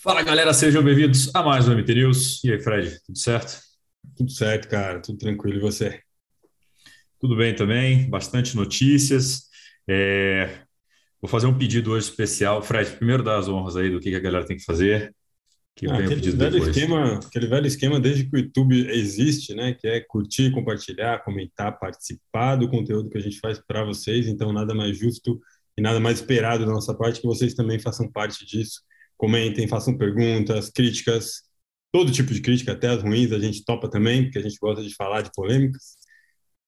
Fala galera, sejam bem-vindos a mais um MT News. E aí, Fred, tudo certo? Tudo certo, cara, tudo tranquilo. E você? Tudo bem também, bastante notícias. É... Vou fazer um pedido hoje especial. Fred, primeiro dá as honras aí do que a galera tem que fazer. Que ah, aquele, velho esquema, aquele velho esquema desde que o YouTube existe, né? Que é curtir, compartilhar, comentar, participar do conteúdo que a gente faz para vocês. Então, nada mais justo e nada mais esperado da nossa parte que vocês também façam parte disso Comentem, façam perguntas, críticas, todo tipo de crítica, até as ruins, a gente topa também, porque a gente gosta de falar de polêmicas.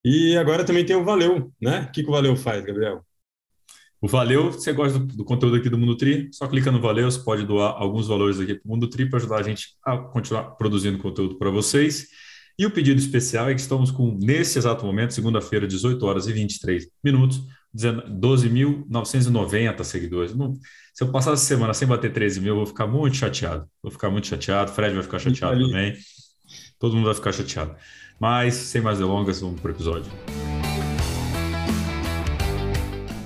E agora também tem o Valeu, né? O que, que o Valeu faz, Gabriel? O Valeu, você gosta do, do, conteúdo aqui do Mundo Tri, só clica no Valeu, você pode doar alguns valores aqui para o Mundo Tri para ajudar a gente a continuar produzindo conteúdo para vocês. E o pedido especial é que estamos com, nesse exato momento, segunda-feira, 18 horas e 23 minutos, 12.990 seguidores. Não, se eu passar essa semana sem bater 13 mil, eu vou ficar muito chateado. Vou ficar muito chateado. Fred vai ficar chateado também. Todo mundo vai ficar chateado. Mas, sem mais delongas, vamos para o episódio.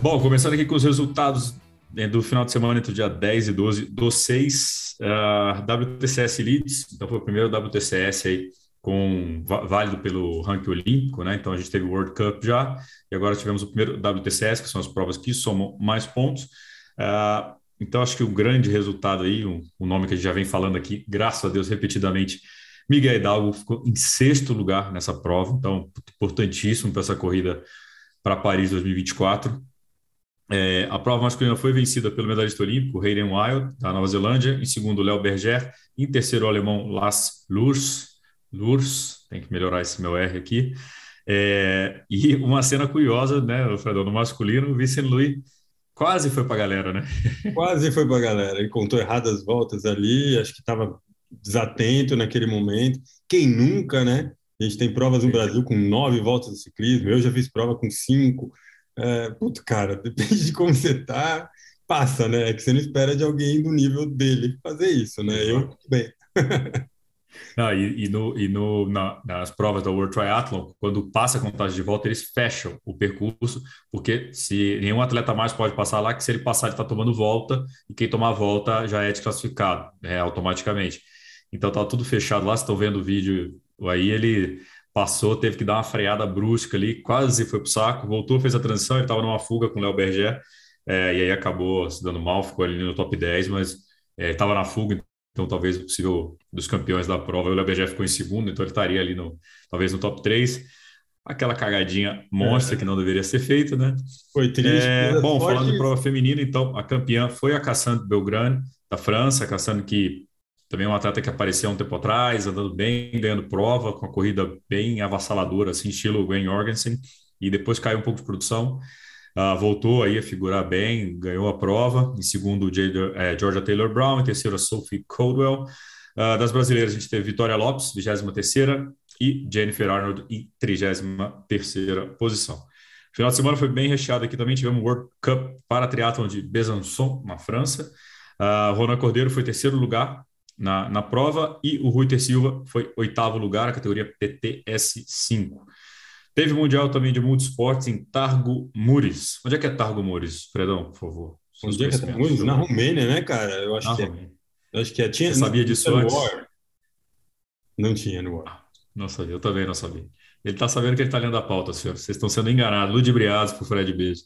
Bom, começando aqui com os resultados né, do final de semana entre o dia 10 e 12 do 6, uh, WTCS Leads, então foi o primeiro WTCS aí com válido pelo ranking olímpico, né? Então a gente teve o World Cup já e agora tivemos o primeiro WTCS, que são as provas que somam mais pontos. Uh, então acho que o grande resultado aí, o, um, nome que a gente já vem falando aqui, graças a Deus repetidamente, Miguel Hidalgo ficou em sexto lugar nessa prova, então importantíssimo para essa corrida para Paris 2024. É, a prova masculina foi vencida pelo medalhista olímpico Hayden Wild, da Nova Zelândia, em segundo Léo Berger, em terceiro o alemão Lars Lurs, Lurs, tem que melhorar esse meu R aqui. É, e uma cena curiosa, né, Fredão, no masculino, o Vicente Louis quase foi para a galera, né? Quase foi para a galera. Ele contou erradas voltas ali, acho que estava desatento naquele momento. Quem nunca, né? A gente tem provas no Brasil com nove voltas de ciclismo, eu já fiz prova com cinco. É, puto, cara, depende de como você tá, passa, né? É que você não espera de alguém do nível dele fazer isso, né? Eu, bem. Não, e, e, no, e no, na, nas provas da World Triathlon, quando passa a contagem de volta, eles fecham o percurso, porque se nenhum atleta mais pode passar lá, que se ele passar, ele está tomando volta, e quem tomar volta já é desclassificado, né, automaticamente. Então tá tudo fechado lá, vocês estão vendo o vídeo aí, ele passou, teve que dar uma freada brusca ali, quase foi pro saco, voltou, fez a transição, ele estava numa fuga com o Léo Berger, é, e aí acabou se dando mal, ficou ali no top 10, mas estava é, na fuga, então talvez o possível dos campeões da prova, o LBG ficou em segundo, então ele estaria ali no talvez no top 3. Aquela cagadinha monstra é. que não deveria ser feita, né? Foi triste. É, bom, pode... falando de prova feminina, então, a campeã foi a Cassandre Belgrano, da França, a Cassandre que também é uma atleta que apareceu há um tempo atrás, andando bem, ganhando prova, com a corrida bem avassaladora, assim, estilo Gwen Jorgensen, e depois caiu um pouco de produção. Uh, voltou aí a figurar bem, ganhou a prova. Em segundo, é, Georgia Taylor Brown. Em terceiro, a Sophie Caldwell. Uh, das brasileiras, a gente teve Vitória Lopes, 23 e Jennifer Arnold em 33 posição. O final de semana foi bem recheado aqui também. Tivemos o World Cup para triatlon de Besançon, na França. Uh, Ronan Cordeiro foi terceiro lugar na, na prova e o Rui Ter Silva foi oitavo lugar, na categoria PTS 5. Teve Mundial também de Multisportes em Targo Mures. Onde é que é Targo Mures, Fredão, por favor? Onde é que é Targo Mures? Na Romênia, né, cara? Eu acho Na que é. Eu acho que é. Tinha, Você sabia disso antes? War. Não tinha no War. Ah, não sabia, eu também não sabia. Ele está sabendo que ele está lendo a pauta, senhor. Vocês estão sendo enganados, ludibriados por Fred Beijo.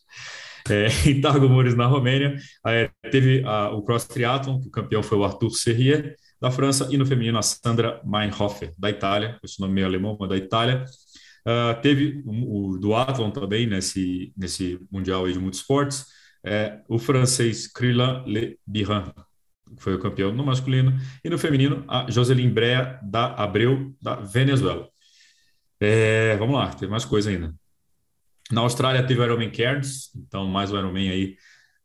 É, em Targo Mures, na Romênia, é, teve a, o Cross Triathlon, que o campeão foi o Arthur Serrier, da França, e no feminino a Sandra Meinhofer, da Itália, esse nome meio alemão, mas da Itália. Uh, teve o, o também nesse, nesse Mundial de Multisportes, é, o francês Crillon Le Bihan, que foi o campeão no masculino, e no feminino, a Joseline Brea da Abreu, da Venezuela. É, vamos lá, tem mais coisa ainda. Na Austrália teve o Ironman Cairns, então mais o Ironman aí,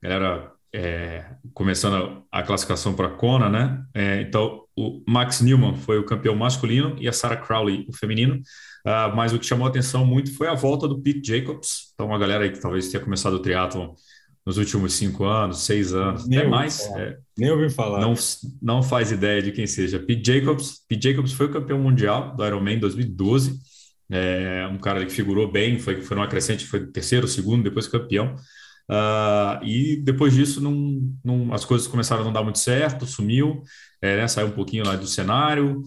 galera é, começando a, classificação para a Kona, né? É, então o Max Newman foi o campeão masculino e a Sarah Crowley o feminino. Uh, mas o que chamou a atenção muito foi a volta do Pete Jacobs. Então, uma galera aí que talvez tenha começado o triatlon nos últimos cinco anos, seis anos, Nem até mais. É, Nem ouvi falar. Não, não faz ideia de quem seja. Pete Jacobs. Pete Jacobs foi o campeão mundial do Ironman em 2012. É um cara que figurou bem, foi, foi numa crescente, foi terceiro, segundo, depois campeão. Uh, e depois disso, não, não, as coisas começaram a não dar muito certo, sumiu, é, né, saiu um pouquinho lá do cenário.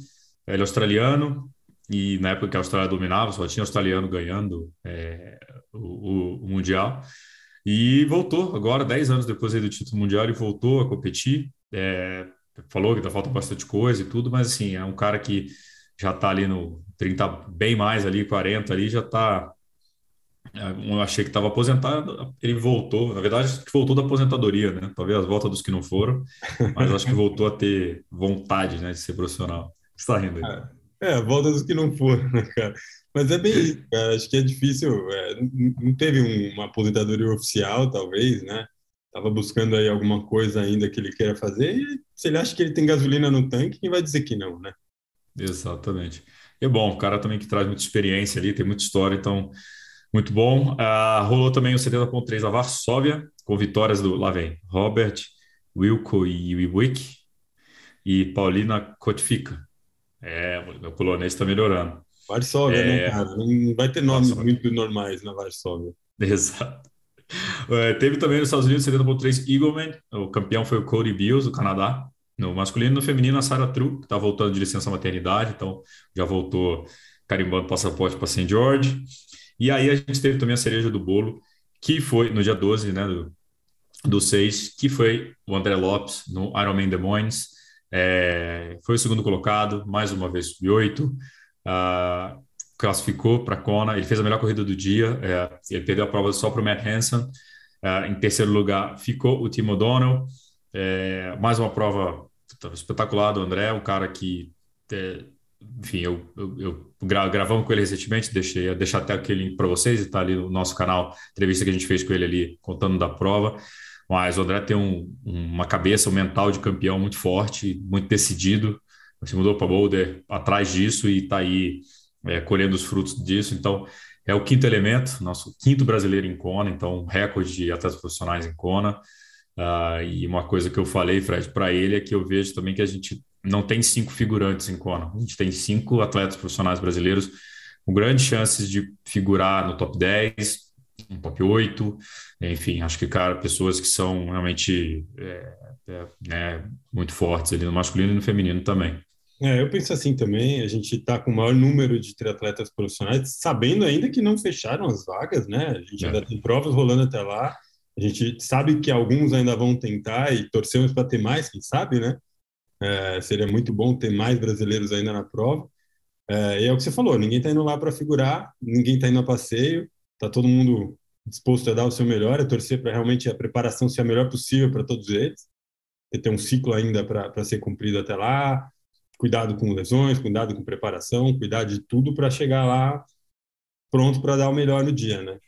Ele é australiano, e na época que a Austrália dominava, só tinha australiano ganhando é, o, o, Mundial. E voltou agora, 10 anos depois do título mundial, ele voltou a competir. É, falou que ainda falta bastante coisa e tudo, mas assim, é um cara que já está ali no 30, bem mais ali, 40 ali, já está é, eu achei que estava aposentado, ele voltou. Na verdade, acho que voltou da aposentadoria, né? Talvez as voltas dos que não foram, mas acho que voltou a ter vontade, né, de ser profissional. Você está rindo aí? É, é, volta dos que não foram, né, cara? Mas é bem isso, cara. Acho que é difícil. É, não teve um, uma aposentadoria oficial, talvez, né? Tava buscando aí alguma coisa ainda que ele queira fazer. E se ele acha que ele tem gasolina no tanque, quem vai dizer que não, né? Exatamente. E é bom, o cara também que traz muita experiência ali, tem muita história, então muito bom. Uh, rolou também o 70.3 da Varsóvia, com vitórias do, lá vem, Robert, Wilco e Wick e Paulina Kotfika. É, o polonês está melhorando. Varsóvia, né, é... né, cara? Não vai ter nomes Varsóvia. muito normais na Varsóvia. Exato. É, teve também nos Estados Unidos 70.3 Eagleman, o campeão foi o Cody Bills, do Canadá. No masculino e no feminino, a Sarah True, que está voltando de licença maternidade, então já voltou carimbando passaporte para St. George. E aí a gente teve também a cereja do bolo, que foi no dia 12, né, do, do 6, que foi o André Lopes no Ironman Des Moines. É, foi o segundo colocado, mais uma vez sub-8. Uh, ah, classificou para Kona, ele fez a melhor corrida do dia, é, ele perdeu a prova só para o Matt Hansen. Uh, em terceiro lugar ficou o Tim O'Donnell. É, mais uma prova espetacular do André, um cara que é, enfim, eu, eu, eu gra, gravamos com ele recentemente, deixei, deixar até aquele link para vocês, está ali no nosso canal, entrevista que a gente fez com ele ali, contando da prova. Mas o André tem um, uma cabeça, um mental de campeão muito forte, muito decidido. Se mudou para Boulder atrás disso e está aí é, colhendo os frutos disso. Então, é o quinto elemento, nosso quinto brasileiro em Kona, então, recorde de atletas profissionais em Kona. Uh, e uma coisa que eu falei, Fred, para ele é que eu vejo também que a gente não tem cinco figurantes em Kona. A gente tem cinco atletas profissionais brasileiros com grandes chances de figurar no top 10, no top 8. Enfim, acho que, cara, pessoas que são realmente é, é, né, muito fortes ali no masculino e no feminino também. É, eu penso assim também, a gente está com o maior número de triatletas profissionais, sabendo ainda que não fecharam as vagas, né? A gente é. ainda tem provas rolando até lá, a gente sabe que alguns ainda vão tentar e torcemos para ter mais, quem sabe, né? É, seria muito bom ter mais brasileiros ainda na prova. É, e é o que você falou, ninguém está indo lá para figurar, ninguém está indo a passeio, está todo mundo disposto a dar o seu melhor, a torcer para realmente a preparação ser a melhor possível para todos eles. E ter um ciclo ainda para ser cumprido até lá, cuidado com lesões, cuidado com preparação, cuidar de tudo para chegar lá pronto para dar o melhor no dia, né?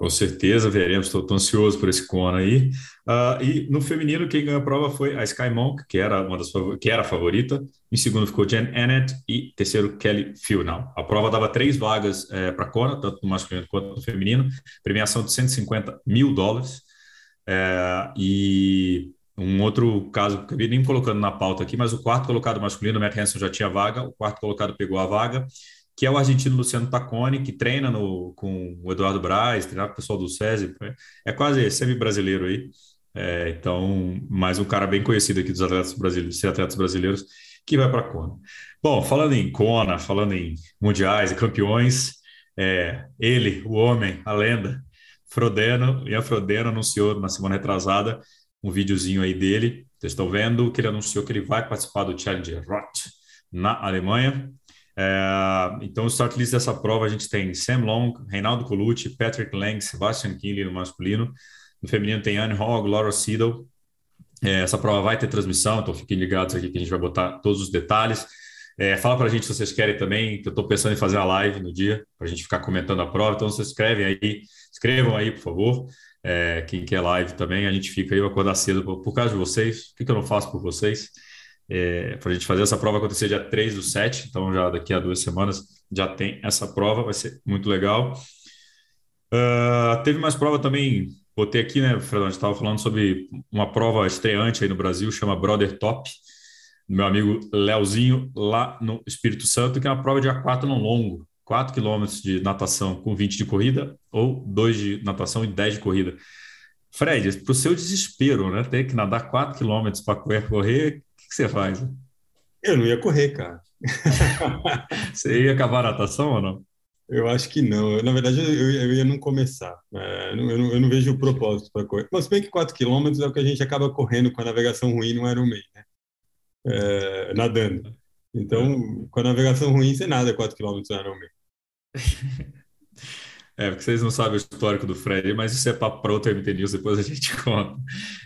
Com certeza, veremos. Estou ansioso por esse Kona aí. Uh, e no feminino, quem ganhou a prova foi a Sky Monk, que era uma das que era a favorita. Em segundo ficou Jen Annett e terceiro Kelly Filnau. A prova dava três vagas é, para Kona, tanto no masculino quanto no feminino. Premiação de 150 mil dólares. É, e um outro caso que eu acabei nem colocando na pauta aqui, mas o quarto colocado masculino, Matt Hanson, já tinha vaga. O quarto colocado pegou a vaga que é o argentino Luciano Taconi, que treina no, com o Eduardo Braz, treina com o pessoal do SESI, é quase semi-brasileiro aí. É, então, mais um cara bem conhecido aqui dos atletas brasileiros, atletas brasileiros, que vai para Kona. Bom, falando em Kona, falando em mundiais e campeões, é, ele, o homem, a lenda, Frodeno, e a Frodeno anunciou na semana retrasada um videozinho aí dele, vocês estão vendo que ele anunciou que ele vai participar do Challenger Roth na Alemanha, é, então, o start list dessa prova a gente tem Sam Long, Reinaldo Colucci, Patrick Lang, Sebastian Kinley no masculino. No feminino tem Anne Hogg, Laura Seidel. É, essa prova vai ter transmissão, então fiquem ligados aqui que a gente vai botar todos os detalhes. É, fala para a gente se vocês querem também, que eu estou pensando em fazer a live no dia, para a gente ficar comentando a prova. Então, vocês escrevem aí, escrevam aí, por favor. É, quem quer live também, a gente fica aí, eu acordar cedo por, por causa de vocês. O que, que eu não faço por vocês? É, para a gente fazer essa prova acontecer dia 3 do 7, então já daqui a duas semanas já tem essa prova, vai ser muito legal. Uh, teve mais prova também, botei aqui, né, Fredão, a gente estava falando sobre uma prova estreante aí no Brasil, chama Brother Top, meu amigo Leozinho, lá no Espírito Santo, que é uma prova de A4 não longo, 4 quilômetros de natação com 20 de corrida ou 2 de natação e 10 de corrida. Fred, para o seu desespero, né? Ter que nadar 4 quilômetros para correr, que, que você faz? Eu não ia correr, cara. você ia acabar a natação ou não? Eu acho que não. Eu, na verdade, eu, eu, ia não começar. É, eu, não, eu, não, vejo o propósito para correr. Mas bem que 4 quilômetros é o que a gente acaba correndo com a navegação ruim no Ironman, né? É, nadando. Então, com a navegação ruim, você nada 4 quilômetros no Ironman. É, porque vocês não sabem o histórico do Fred, mas isso é para outro MT News, depois a gente conta.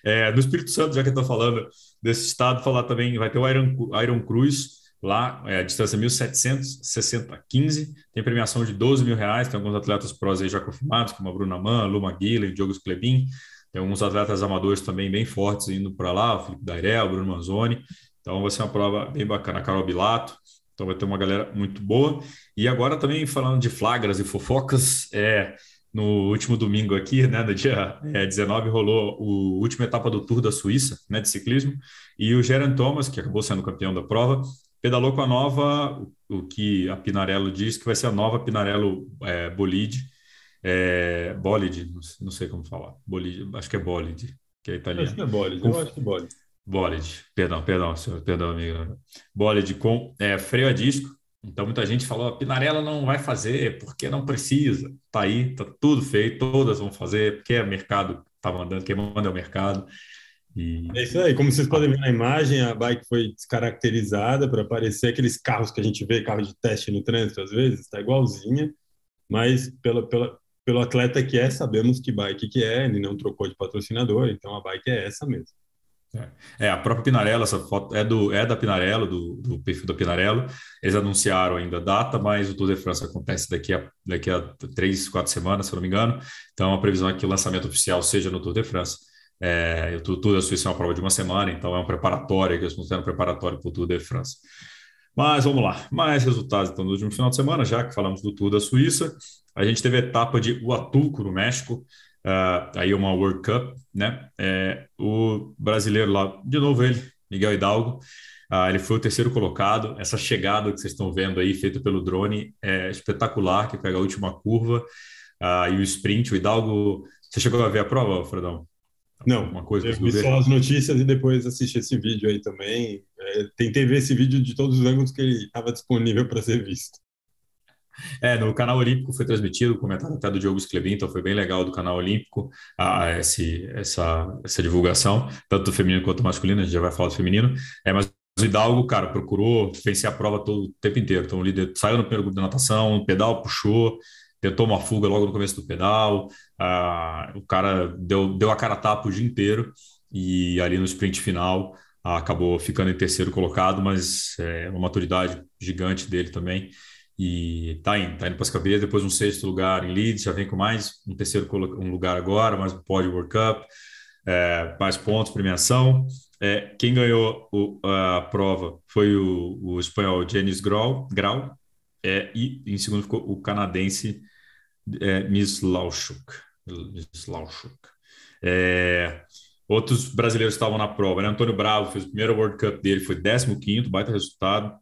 É, no Espírito Santo, já que eu estou falando desse estado, falar também, vai ter o Iron, Iron Cruz, lá, é, a distância 1.760, 15, tem premiação de 12 mil reais, tem alguns atletas prós aí já confirmados, como a Bruna Mann, Luma Guilherme, Diogo Clebin, tem alguns atletas amadores também bem fortes indo para lá, o Felipe o Bruno Manzoni, então vai ser uma prova bem bacana, a Carol Bilato, então vai ter uma galera muito boa. E agora também falando de flagras e fofocas, é, no último domingo aqui, né, no dia é, 19, rolou a última etapa do Tour da Suíça, né, de ciclismo, e o Geraint Thomas, que acabou sendo campeão da prova, pedalou com a nova, o que a Pinarello diz que vai ser a nova Pinarello é, Bolide, é, Bolide, não sei como falar, Bolide, acho que é Bolide, que é italiano. Acho que é Bolide, eu acho que é Bolide. Bolide, perdão, perdão, senhor, perdão, amigo. Bolide com é, freio a disco. Então, muita gente falou: a Pinarela não vai fazer porque não precisa. Tá aí, tá tudo feito, todas vão fazer, porque é mercado, tá mandando, quem manda é o mercado. E... É isso aí, como vocês podem ver na imagem, a bike foi descaracterizada para parecer aqueles carros que a gente vê, carro de teste no trânsito às vezes, está igualzinha, mas pela, pela, pelo atleta que é, sabemos que bike que é, ele não trocou de patrocinador, então a bike é essa mesmo. É, a própria Pinarello, essa foto é, do, é da Pinarello, do, do perfil da Pinarello. Eles anunciaram ainda a data, mas o Tour de France acontece daqui a, daqui a três, quatro semanas, se eu não me engano. Então, a previsão é que o lançamento oficial seja no Tour de France. É, o Tour da Suíça é uma prova de uma semana, então é um preparatório, que eles consideram preparatório para o Tour de France. Mas vamos lá, mais resultados então no último final de semana, já que falamos do Tour da Suíça. A gente teve a etapa de Huatulco, no México, uh, aí uma World Cup, né? É, o brasileiro lá, de novo ele, Miguel Hidalgo, uh, ele foi o terceiro colocado. Essa chegada que vocês estão vendo aí, feita pelo drone, é espetacular, que pega a última curva uh, e o sprint. O Hidalgo, você chegou a ver a prova, Fredão? Não, uma coisa eu vi só as notícias e depois assisti esse vídeo aí também. É, tentei ver esse vídeo de todos os ângulos que ele estava disponível para ser visto. É, no canal Olímpico foi transmitido, comentário até do Diogo Sclebin, então foi bem legal do canal Olímpico a, esse, essa, essa divulgação, tanto do feminino quanto do masculino, a gente já vai falar do feminino. É, mas o Hidalgo, cara, procurou vencer a prova todo o tempo inteiro. Então, o líder saiu no primeiro grupo de natação, pedal puxou, tentou uma fuga logo no começo do pedal. O cara deu, deu a cara a tapa o dia inteiro e ali no sprint final acabou ficando em terceiro colocado, mas é uma maturidade gigante dele também e tá indo, tá indo para as cabeças, depois um sexto lugar em Leeds, já vem com mais um terceiro um lugar agora, mais um pódio World Cup, é, mais pontos, premiação. É, quem ganhou o, a prova foi o, o espanhol Janis Grau, Grau é, e em segundo ficou o canadense é, Miss Lauschuk. É, outros brasileiros estavam na prova, né? Antônio Bravo fez o primeiro World Cup dele, foi 15º, baita resultado.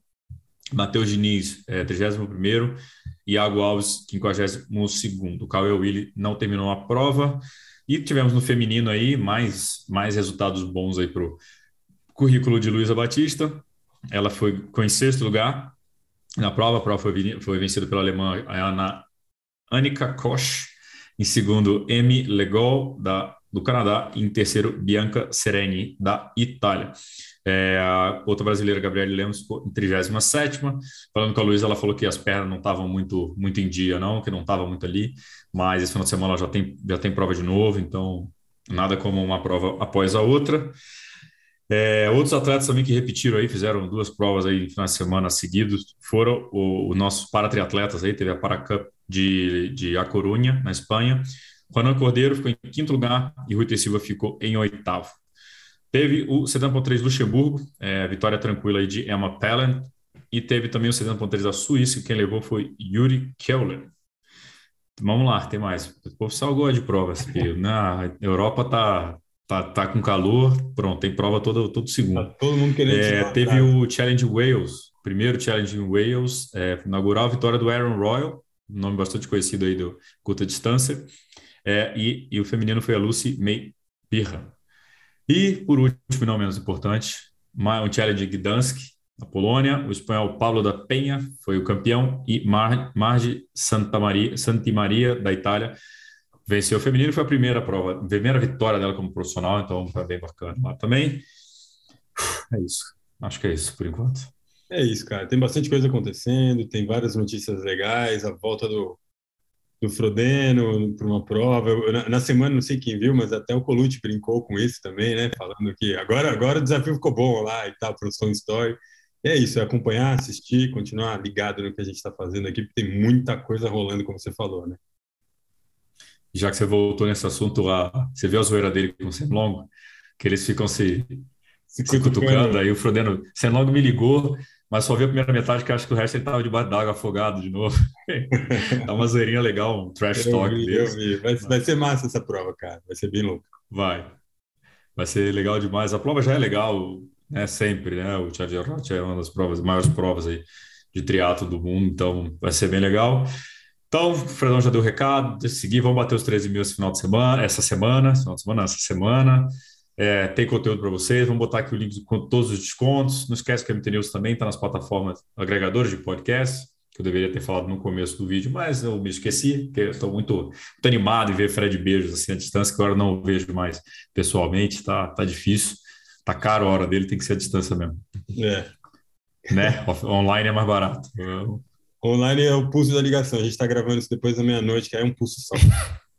Matheus Diniz, é, 31º, Iago Alves, 52º. O Cauê Willi não terminou a prova. E tivemos no feminino aí mais, mais resultados bons aí para o currículo de Luísa Batista. Ela foi com em sexto lugar na prova. A prova foi, foi vencida pela alemã Ana Annika Koch. Em segundo, Emi Legol, da, do Canadá. E em terceiro, Bianca Sereni, da Itália. É, a outra brasileira, Gabriele Lemos, ficou em 37 Falando com a Luísa, ela falou que as pernas não estavam muito, muito em dia, não, que não estava muito ali, mas esse final de semana ela já tem, já tem prova de novo, então nada como uma prova após a outra. É, outros atletas também que repetiram aí, fizeram duas provas aí no final de semana seguidos, foram os nossos paratriatletas aí, teve a Paracup de, de A Corunha, na Espanha. Juan Cordeiro ficou em quinto lugar e Rui Silva ficou em oitavo. Teve o 70.3 Luxemburgo, é, vitória tranquila aí de Emma Pallant, e teve também o 70.3 da Suíça, que quem levou foi Yuri Keulen. Vamos lá, tem mais. O povo salgou de provas. Na Europa tá, tá, tá com calor, pronto, tem prova todo, todo segundo. Tá todo mundo querendo é, Teve o Challenge Wales, primeiro challenge em Wales, é, inaugural vitória do Aaron Royal, nome bastante conhecido aí do curta distância, é, e, e, o feminino foi a Lucy May Pirra. E, por último, não menos importante, um challenge em Gdansk, na Polônia, o espanhol Pablo da Penha foi o campeão e Mar Marge Santa Maria, Santi Maria, da Itália, venceu o feminino, foi a primeira prova, a primeira vitória dela como profissional, então foi bem bacana lá também. É isso, acho que é isso por enquanto. É isso, cara. Tem bastante coisa acontecendo, tem várias notícias legais, a volta do, do Frodeno para uma prova. Eu, na, na, semana, não sei quem viu, mas até o Colucci brincou com isso também, né? Falando que agora, agora o desafio ficou bom lá e tal, para o Stone Story. E é isso, é acompanhar, assistir, continuar ligado no que a gente está fazendo aqui, porque tem muita coisa rolando, como você falou, né? Já que você voltou nesse assunto lá, você viu a zoeira dele com o Senlong? Que eles ficam se, se, se cutucando, aí o Frodeno, Senlong me ligou, mas só vi a primeira metade, que acho que o resto ele tava debaixo d'água, afogado de novo. tá uma zoeirinha legal, um trash eu talk vi, deles. Vi. Vai, vai ser massa essa prova, cara. Vai ser bem louco. Vai. Vai ser legal demais. A prova já é legal, né? Sempre, né? O Charlie Roth é uma das provas, maiores provas aí de triatlo do mundo, então vai ser bem legal. Então, o Fredão já deu o recado, de seguir, vamos bater os 13 mil esse final de semana, essa semana, final de semana, essa semana. É, tem conteúdo para vocês. Vamos botar aqui o link com todos os descontos. Não esquece que a MT News também está nas plataformas agregadores de podcast, que eu deveria ter falado no começo do vídeo, mas eu me esqueci, porque estou muito, muito, animado em ver Fred Beijos assim à distância, que agora não vejo mais pessoalmente, tá, tá difícil, tá caro a hora dele, tem que ser à distância mesmo. É. Né? Online é mais barato. Online é o pulso da ligação. A gente está gravando isso depois da meia-noite, que é um pulso só.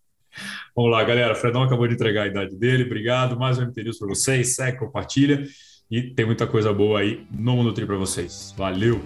Vamos lá, galera. Fredão acabou de entregar a idade dele. Obrigado. Mais um MT News para vocês. Segue, compartilha. E tem muita coisa boa aí no Mundo Tri para vocês. Valeu!